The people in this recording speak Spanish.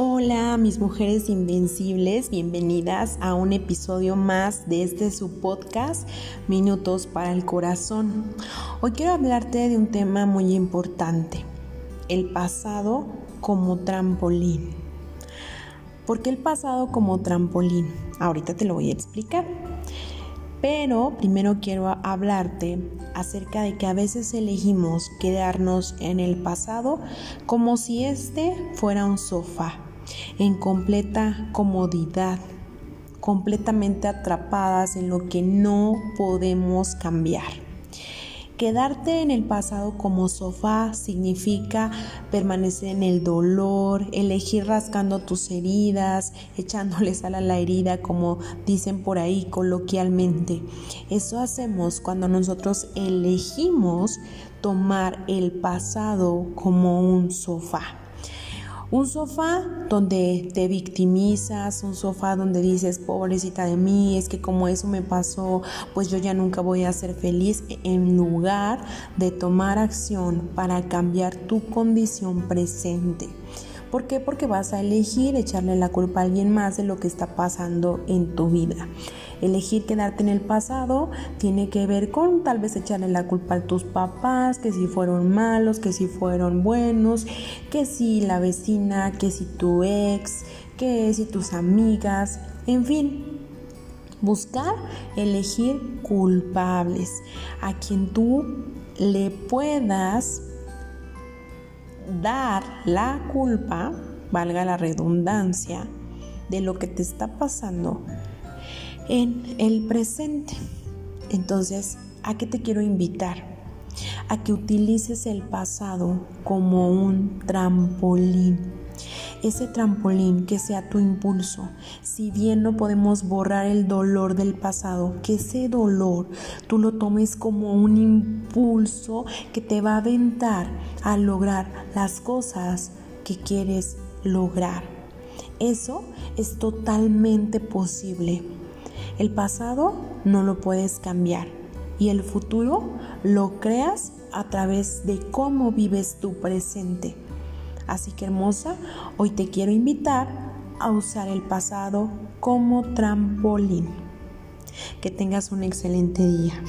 Hola mis mujeres invencibles, bienvenidas a un episodio más de este su podcast Minutos para el Corazón. Hoy quiero hablarte de un tema muy importante, el pasado como trampolín. ¿Por qué el pasado como trampolín? Ahorita te lo voy a explicar. Pero primero quiero hablarte acerca de que a veces elegimos quedarnos en el pasado como si este fuera un sofá, en completa comodidad, completamente atrapadas en lo que no podemos cambiar. Quedarte en el pasado como sofá significa permanecer en el dolor, elegir rascando tus heridas, echándole sal a la herida, como dicen por ahí coloquialmente. Eso hacemos cuando nosotros elegimos tomar el pasado como un sofá. Un sofá donde te victimizas, un sofá donde dices, pobrecita de mí, es que como eso me pasó, pues yo ya nunca voy a ser feliz, en lugar de tomar acción para cambiar tu condición presente. ¿Por qué? Porque vas a elegir echarle la culpa a alguien más de lo que está pasando en tu vida. Elegir quedarte en el pasado tiene que ver con tal vez echarle la culpa a tus papás, que si fueron malos, que si fueron buenos, que si la vecina, que si tu ex, que si tus amigas, en fin, buscar elegir culpables a quien tú le puedas dar la culpa, valga la redundancia, de lo que te está pasando en el presente. Entonces, ¿a qué te quiero invitar? A que utilices el pasado como un trampolín. Ese trampolín que sea tu impulso. Si bien no podemos borrar el dolor del pasado, que ese dolor tú lo tomes como un impulso que te va a aventar a lograr las cosas que quieres lograr. Eso es totalmente posible. El pasado no lo puedes cambiar y el futuro lo creas a través de cómo vives tu presente. Así que hermosa, hoy te quiero invitar a usar el pasado como trampolín. Que tengas un excelente día.